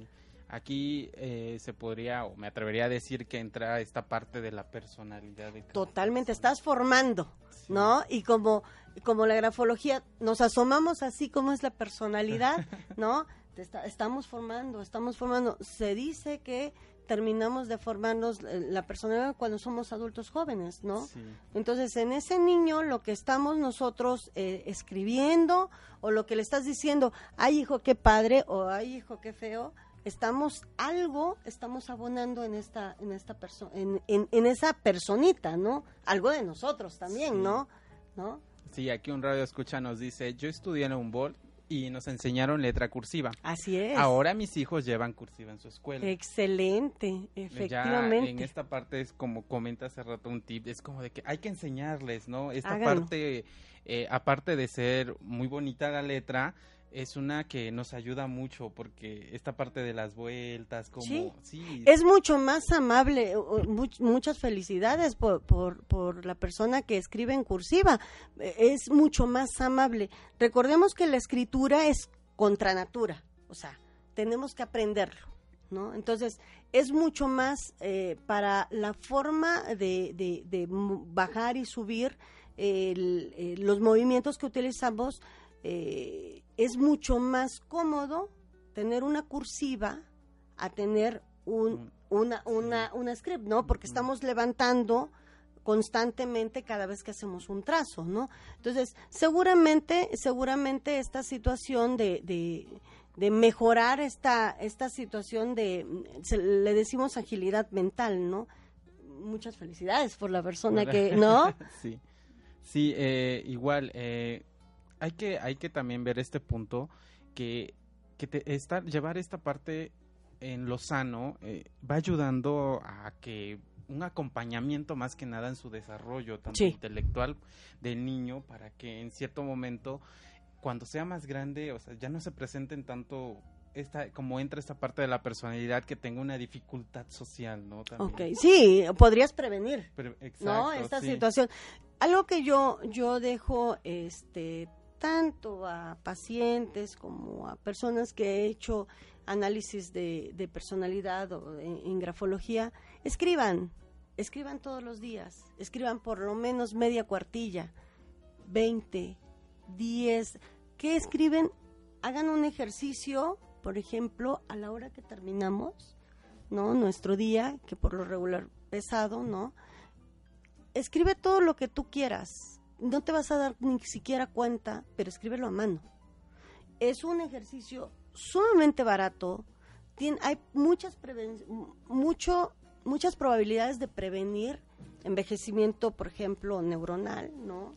Aquí eh, se podría, o me atrevería a decir que entra esta parte de la personalidad. De Totalmente, estás formando, ¿no? Y como, como la grafología, nos asomamos así como es la personalidad, ¿no? Estamos formando, estamos formando. Se dice que terminamos de formarnos eh, la personalidad cuando somos adultos jóvenes, ¿no? Entonces, en ese niño lo que estamos nosotros eh, escribiendo o lo que le estás diciendo, ay hijo, qué padre o ay hijo, qué feo, estamos algo, estamos abonando en esta, en esta persona, en, en, esa personita, ¿no? Algo de nosotros también, ¿no? ¿no? Sí, aquí un radio escucha nos dice, yo estudié en un bol y nos enseñaron letra cursiva. Así es. Ahora mis hijos llevan cursiva en su escuela. Excelente, efectivamente. Ya en esta parte es como comenta hace rato un tip, es como de que hay que enseñarles, ¿no? Esta parte, eh, aparte de ser muy bonita la letra, es una que nos ayuda mucho porque esta parte de las vueltas, como... Sí, es mucho más amable. muchas felicidades por, por, por, la persona que escribe en cursiva. E, es mucho más amable. Recordemos que la escritura es contra natura, o sea, tenemos que aprenderlo, ¿no? Entonces, es mucho más eh, para la forma de, de, bajar y subir eh, los movimientos que utilizamos. Eh, es mucho más cómodo tener una cursiva a tener un, una, una, una script, ¿no? Porque estamos levantando constantemente cada vez que hacemos un trazo, ¿no? Entonces, seguramente, seguramente esta situación de, de, de mejorar esta, esta situación de, le decimos agilidad mental, ¿no? Muchas felicidades por la persona que, ¿no? sí, sí, eh, igual, eh, hay que, hay que también ver este punto que, que te, llevar esta parte en lo sano eh, va ayudando a que un acompañamiento más que nada en su desarrollo tanto intelectual del niño para que en cierto momento cuando sea más grande o sea ya no se presenten tanto esta como entra esta parte de la personalidad que tenga una dificultad social no También. sí podrías prevenir no esta situación. Algo que yo yo dejo este tanto a pacientes como a personas que he hecho análisis de, personalidad o en, grafología, escriban, escriban todos los días, escriban por lo menos media cuartilla, 20, 10, ¿qué escriben? Hagan un ejercicio, por ejemplo, a la hora que terminamos, ¿no? Nuestro día, que por lo regular pesado, ¿no? Escribe todo lo que tú quieras, no te vas a dar ni siquiera cuenta, pero escríbelo a mano. Es un ejercicio sumamente barato, tiene, hay muchas, mucho, muchas probabilidades de prevenir envejecimiento, por ejemplo, neuronal, ¿no?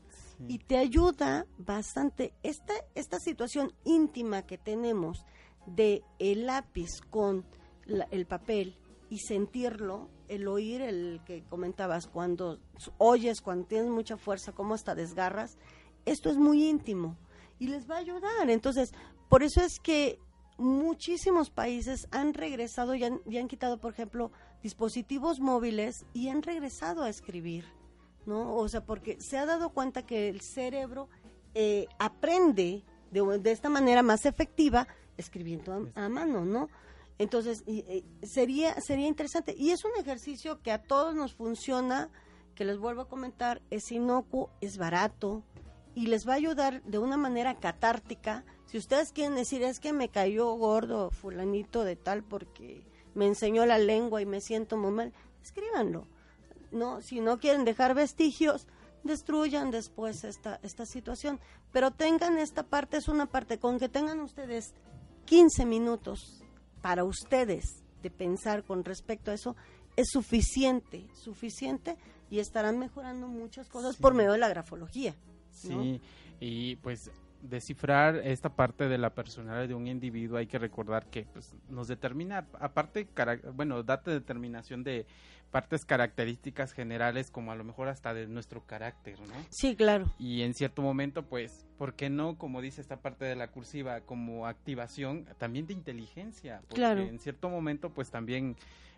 Y te ayuda bastante. Esta, esta situación íntima que tenemos de el lápiz con el papel y sentirlo, el oír, el que comentabas, cuando oyes, cuando tienes mucha fuerza, cómo hasta desgarras, esto es muy íntimo y les va a ayudar. Entonces, por eso es que muchísimos países han regresado y han, han quitado, por ejemplo, dispositivos móviles y han regresado a escribir, ¿no? O sea, porque se ha dado cuenta que el cerebro eh, aprende de, de, esta manera más efectiva escribiendo a mano, ¿no? Entonces, sería, sería interesante. Y es un ejercicio que a todos nos funciona, que les vuelvo a comentar, es inocuo, es barato y les va a ayudar de una manera catártica. Si ustedes quieren decir, es que me cayó gordo fulanito de tal porque me enseñó la lengua y me siento muy mal, escríbanlo. No, si no quieren dejar vestigios, destruyan después esta, esta situación. Pero tengan esta parte, es una parte, con que tengan ustedes 15 minutos para ustedes de pensar con respecto a eso es suficiente, suficiente y estarán mejorando muchas cosas por medio de la grafología. Sí, y pues descifrar esta parte de la personalidad de un individuo hay que recordar que pues, nos determina, aparte, bueno, date determinación de partes características generales como a lo mejor hasta de nuestro carácter, ¿no? Sí, claro. Y en cierto momento, pues, ¿por qué no, como dice esta parte de la cursiva, como activación también de inteligencia? Porque claro. en cierto momento, pues también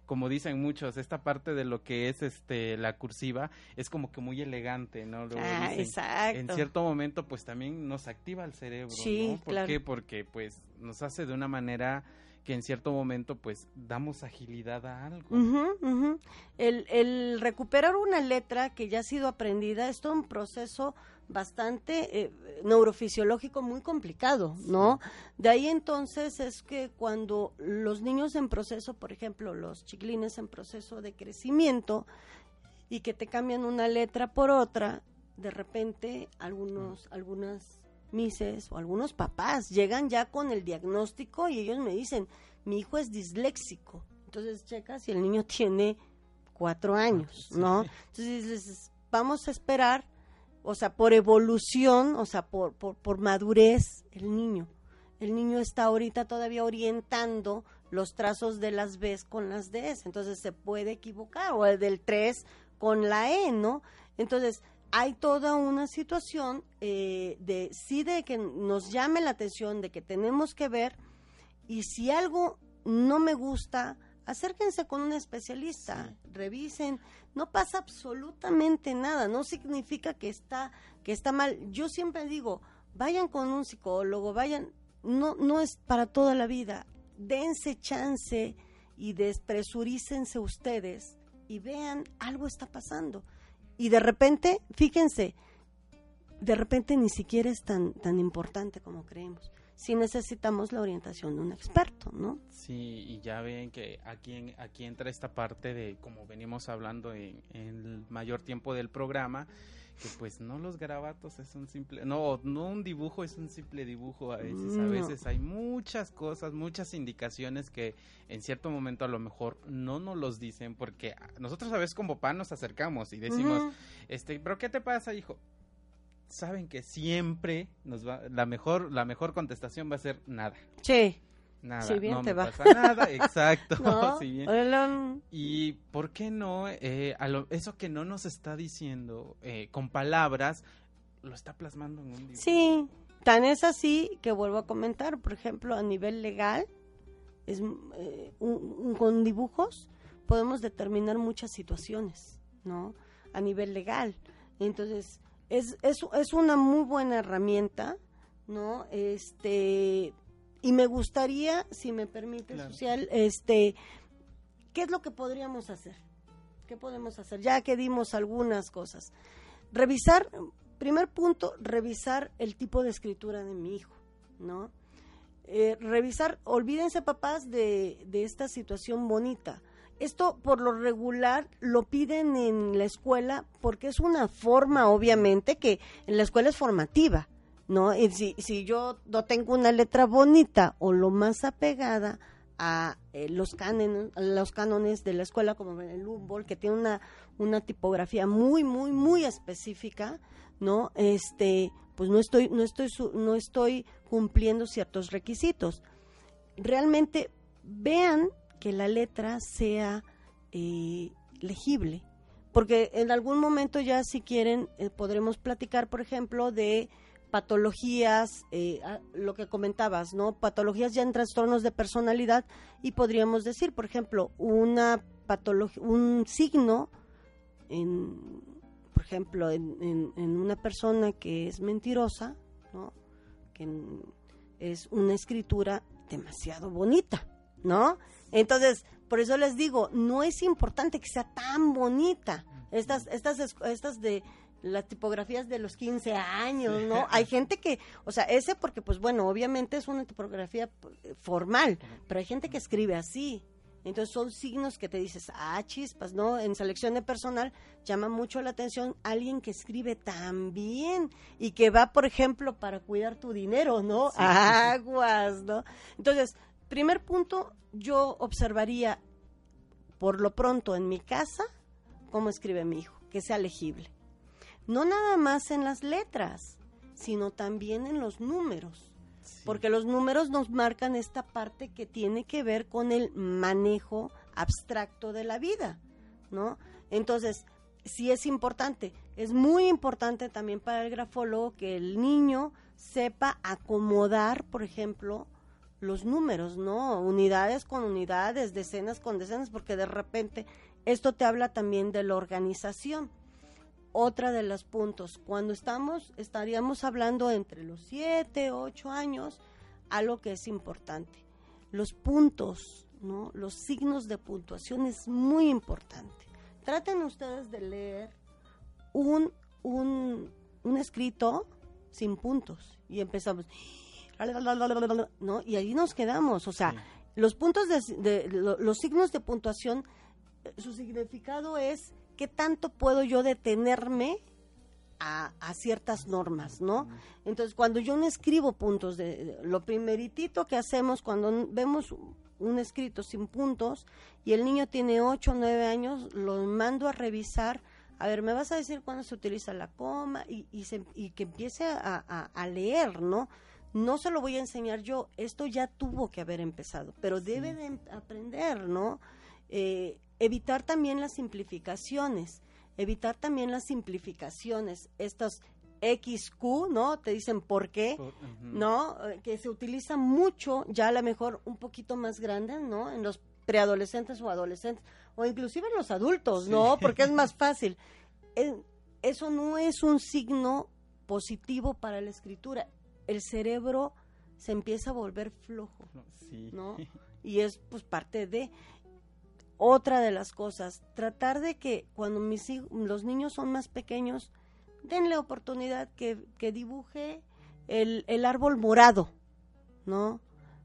como dicen muchos, esta parte de lo que es este la cursiva es como que muy elegante, ¿no? ah, exacto. En cierto momento, pues también nos activa el cerebro, sí, ¿no? ¿Por qué? Porque pues nos hace de una manera que en cierto momento pues damos agilidad a algo. El, el, recuperar una letra que ya ha sido aprendida es todo un proceso bastante eh, neurofisiológico muy complicado, ¿no? De ahí entonces es que cuando los niños en proceso, por ejemplo, los chiquilines en proceso de crecimiento y que te cambian una letra por otra, de repente algunos, algunas mises o algunos papás llegan ya con el diagnóstico y ellos me dicen, mi hijo es disléxico. Entonces checa si el niño tiene cuatro años, ¿no? Entonces vamos a esperar o sea, por evolución, o sea, por, por, por madurez, el niño. el niño está ahorita todavía orientando los trazos de las Bs con las Ds, entonces se puede equivocar, o el del 3 con la E, ¿no? Entonces, hay toda una situación eh, de sí de que nos llame la atención, de que tenemos que ver, y si algo no me gusta, acérquense con un especialista, revisen, no pasa absolutamente nada, no significa que está, que está mal. Yo siempre digo, vayan con un psicólogo, vayan, no, no es para toda la vida, dense chance y despresurícense ustedes y vean, algo está pasando. Y de repente, fíjense, de repente ni siquiera es tan, tan importante como creemos. Si necesitamos la orientación de un experto, ¿no? Sí, y ya ven que aquí, aquí entra esta parte de, como venimos hablando en, en el mayor tiempo del programa, que pues no los garabatos es un simple, no, no un dibujo es un simple dibujo a veces, a veces hay muchas cosas, muchas indicaciones que en cierto momento a lo mejor no nos los dicen porque nosotros a veces como papá nos acercamos y decimos, este, pero ¿qué te pasa, hijo? Saben que siempre nos va, la mejor, la mejor contestación va a ser nada. Sí. Nada, no me pasa nada, exacto. Y por qué no, eh, eso que no nos está diciendo eh, con palabras, lo está plasmando en un dibujo. Sí, tan es así que vuelvo a comentar, por ejemplo, a nivel legal, es eh, con dibujos podemos determinar muchas situaciones, ¿no? A nivel legal. Entonces, es, es, es una muy buena herramienta, ¿no? Este, y me gustaría, si me permite, social, este, ¿qué es lo que podríamos hacer? ¿Qué podemos hacer? Ya que dimos algunas cosas. Revisar, primer punto, revisar el tipo de escritura de mi hijo, ¿no? Eh, revisar, olvídense papás de, de esta situación bonita. Esto por lo regular lo piden en la escuela porque es una forma, obviamente, que en la escuela es formativa, ¿no? Y si, si yo no tengo una letra bonita o lo más apegada a eh, los, cánones, los cánones de la escuela, como el Humboldt, que tiene una, una tipografía muy, muy, muy específica, ¿no? Este, pues no estoy, no estoy, no estoy cumpliendo ciertos requisitos. Realmente vean que la letra sea eh, legible, porque en algún momento ya si quieren eh, podremos platicar, por ejemplo, de patologías, eh, lo que comentabas, ¿no? Patologías ya en trastornos de personalidad y podríamos decir, por ejemplo, una patología, un signo, en, por ejemplo, en, una persona que es mentirosa, ¿no? Que es una escritura demasiado bonita, ¿no? Entonces, por eso les digo, no es importante que sea tan bonita. Estas, estas, estas de las tipografías de los 15 años, ¿no? Hay gente que, o sea, ese porque, pues bueno, obviamente es una tipografía eh, formal, pero hay gente que escribe así. Entonces son signos que te dices, ah, chispas, ¿no? En selección de personal llama mucho la atención alguien que escribe tan bien y que va, por ejemplo, para cuidar tu dinero, ¿no? Aguas, ¿no? Entonces, primer punto, yo observaría por lo pronto en mi casa cómo escribe mi hijo, que sea legible no nada más en las letras, sino también en los números, porque los números nos marcan esta parte que tiene que ver con el manejo abstracto de la vida, ¿no? Entonces, sí es importante, es muy importante también para el grafólogo que el niño sepa acomodar, por ejemplo, los números, ¿no? Unidades con unidades, decenas con decenas, porque de repente esto te habla también de la organización otra de los puntos. Cuando estamos, estaríamos hablando entre los 7, 8 años, algo que es importante. Los puntos, ¿no? Los signos de puntuación es muy importante. Traten ustedes de leer un, un, un escrito sin puntos y empezamos, ¿no? Y ahí nos quedamos. O sea, los puntos de, los signos de puntuación, eh, su significado es ¿qué tanto puedo yo detenerme a, ciertas normas, ¿no? Entonces, cuando yo no escribo puntos, de, lo primeritito que hacemos cuando vemos un escrito sin puntos y el niño tiene 8 o 9 años, lo mando a revisar. A ver, me vas a decir cuándo se utiliza la coma y, y, que empiece a, leer, ¿no? no se lo voy a enseñar yo, esto ya tuvo que haber empezado, pero debe de em, aprender, ¿no? Eh, evitar también las simplificaciones, evitar también las simplificaciones, estas XQ, ¿no? Te dicen por qué, ¿no? Eh, que se utiliza mucho, ya a lo mejor un poquito más grande, ¿no? En los preadolescentes o adolescentes, o inclusive en los adultos, ¿no? Porque es más fácil. eso no es un signo positivo para la escritura. El cerebro se empieza a volver flojo, ¿no? Y es pues parte de otra de las cosas, tratar de que cuando mis los niños son más pequeños, denle oportunidad que, que dibuje el, el, árbol morado, ¿no?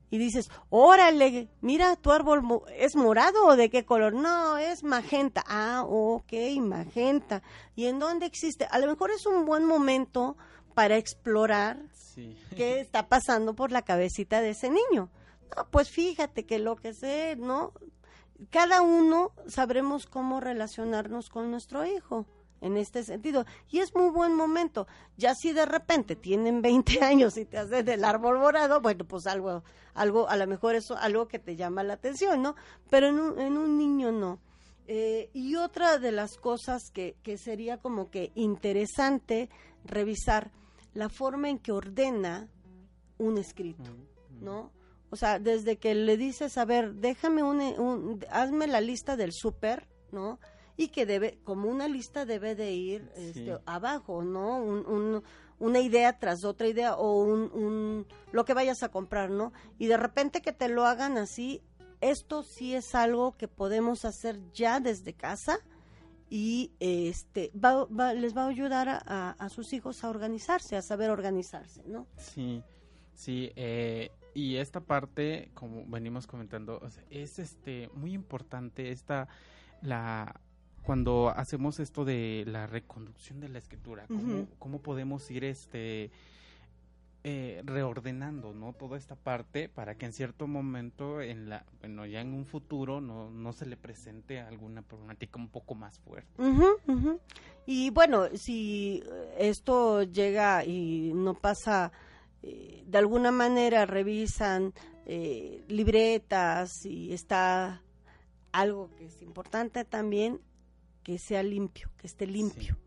Y dices, órale, mira, tu árbol es morado o de qué color? No, es magenta. Ah, ok, magenta. ¿Y en dónde existe? A lo mejor es un buen momento para explorar qué está pasando por la cabecita de ese niño. No, pues fíjate que lo que sé, ¿no? Cada uno sabremos cómo relacionarnos con nuestro hijo en este sentido. Y es muy buen momento. Ya si de repente tienen 20 años y te hacen el árbol morado, bueno, pues algo, algo, a lo mejor eso, algo que te llama la atención, ¿no? Pero en un, en un niño no. Eh, y otra de las cosas que, que sería como que interesante revisar, la forma en que ordena un escrito, ¿no? O sea, desde que le dices, a ver, déjame un, hazme la lista del súper, ¿no? Y que debe, como una lista debe de ir este, abajo, ¿no? una idea tras otra idea o un, lo que vayas a comprar, ¿no? Y de repente que te lo hagan así, esto sí es algo que podemos hacer ya desde casa, y este les va a ayudar a, sus hijos a organizarse, a saber organizarse, ¿no? Sí, sí, eh, y esta parte, como venimos comentando, es este muy importante esta la cuando hacemos esto de la reconducción de la escritura, cómo, cómo podemos ir este eh, reordenando no toda esta parte para que en cierto momento en la bueno ya en un futuro no, no se le presente alguna problemática un poco más fuerte. Y bueno si esto llega y no pasa eh, de alguna manera revisan eh, libretas y está algo que es importante también que sea limpio que esté limpio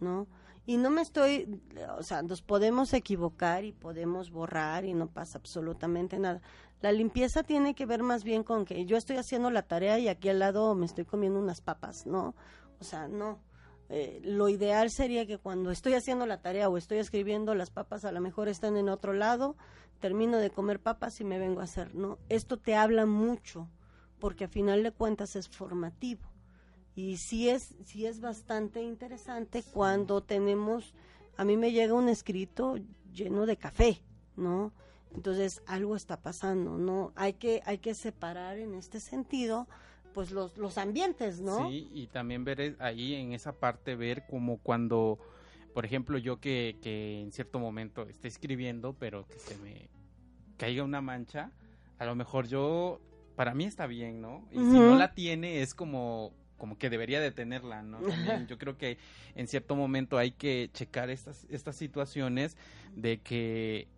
no y no me estoy, o sea, nos podemos equivocar y podemos borrar y no pasa absolutamente nada. La limpieza tiene que ver más bien con que yo estoy haciendo la tarea y aquí al lado me estoy comiendo unas papas, ¿no? O sea, no. Eh, lo ideal sería que cuando estoy haciendo la tarea o estoy escribiendo, las papas a lo mejor están en otro lado, termino de comer papas y me vengo a hacer, ¿no? Esto te habla mucho, porque a final de cuentas es formativo y sí es, sí es bastante interesante cuando tenemos, a mí me llega un escrito lleno de café, ¿no? Entonces algo está pasando, ¿no? Hay que, hay que separar en este sentido pues los, los ambientes, ¿no? Sí, y también ver ahí en esa parte, ver como cuando, por ejemplo, yo que, que en cierto momento esté escribiendo, pero que se me caiga una mancha, a lo mejor yo, para mí está bien, ¿no? Y si no la tiene, es como como que debería de tenerla, ¿no? yo creo que en cierto momento hay que checar estas, estas situaciones de que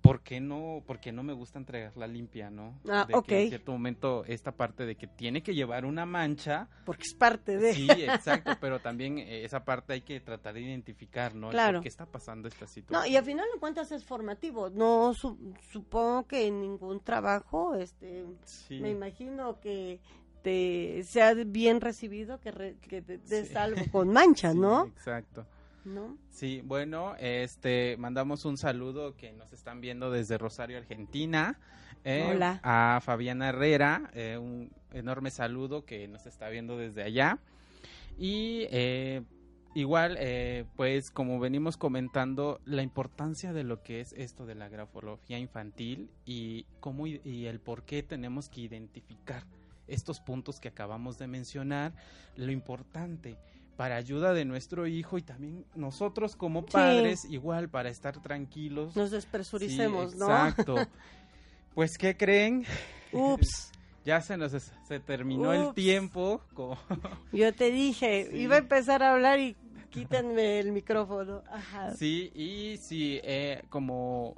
¿por qué no, porque no me gusta entregarla limpia, no? Ah, de que en cierto momento esta parte de que tiene que llevar una mancha. Porque es parte de. Sí, exacto, pero también eh, esa parte hay que tratar de identificar, ¿no? Claro. ¿Por qué está pasando esta situación? No, y al final de cuentas es formativo. No supongo que en ningún trabajo, este, me imagino que te sea bien recibido que, que te des algo con mancha, ¿no? exacto. ¿No? Sí, bueno, este, mandamos un saludo que nos están viendo desde Rosario, Argentina. Eh, Hola. A Fabiana Herrera, eh, un enorme saludo que nos está viendo desde allá. Y eh, igual, pues como venimos comentando, la importancia de lo que es esto de la grafología infantil y cómo y el por qué tenemos que identificar estos puntos que acabamos de mencionar, lo importante para ayuda de nuestro hijo y también nosotros como padres igual para estar tranquilos. Nos despresuricemos, ¿no? Exacto. pues ¿qué creen? Ups. ya se nos se terminó el tiempo. Yo te dije, iba a empezar a hablar y quítenme el micrófono. Ajá. Sí, y sí, eh, como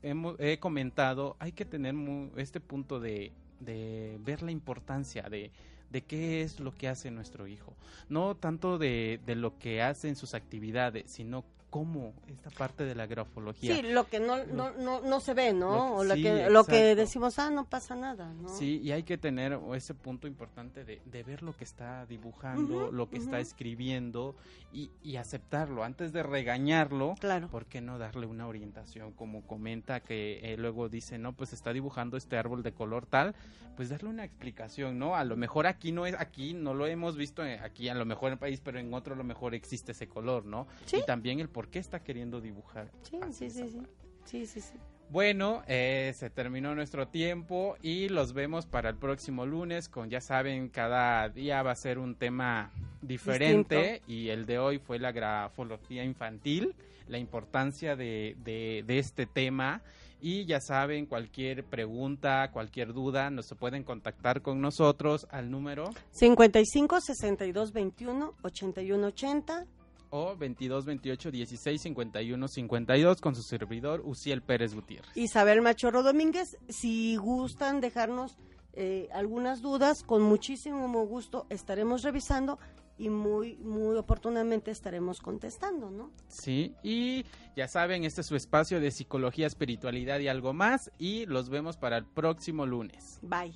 he comentado, hay que tener este punto de, de ver la importancia de, de qué es lo que hace nuestro hijo. No tanto de, de lo que hace en sus actividades, sino cómo esta parte de la grafología. Sí, lo que no, no, no, se ve, ¿no? o lo, que, lo que decimos, ah, no pasa nada, ¿no? Sí, y hay que tener ese punto importante de, de ver lo que está dibujando, lo que está escribiendo y, y, aceptarlo. Antes de regañarlo, claro. ¿por qué no darle una orientación? Como comenta que eh, luego dice, no, pues está dibujando este árbol de color tal, pues darle una explicación, ¿no? A lo mejor aquí no es, aquí no lo hemos visto, eh, aquí a lo mejor en el país, pero en otro a lo mejor existe ese color, ¿no? ¿Sí? Y también el por qué está queriendo dibujar. Sí, sí, sí, sí, sí, sí, sí. Bueno, eh, se terminó nuestro tiempo y los vemos para el próximo lunes con, ya saben, cada día va a ser un tema diferente y el de hoy fue la grafología infantil, la importancia de, de, de este tema. Y ya saben, cualquier pregunta, cualquier duda, nos pueden contactar con nosotros al número 55 62 21 81 80 o 22 28 16 51 52 con su servidor Uciel Pérez Gutiérrez. Isabel Machorro Domínguez, si gustan dejarnos eh, algunas dudas, con muchísimo gusto estaremos revisando y muy muy oportunamente estaremos contestando, ¿no? Sí, y ya saben, este es su espacio de psicología, espiritualidad y algo más y los vemos para el próximo lunes. Bye.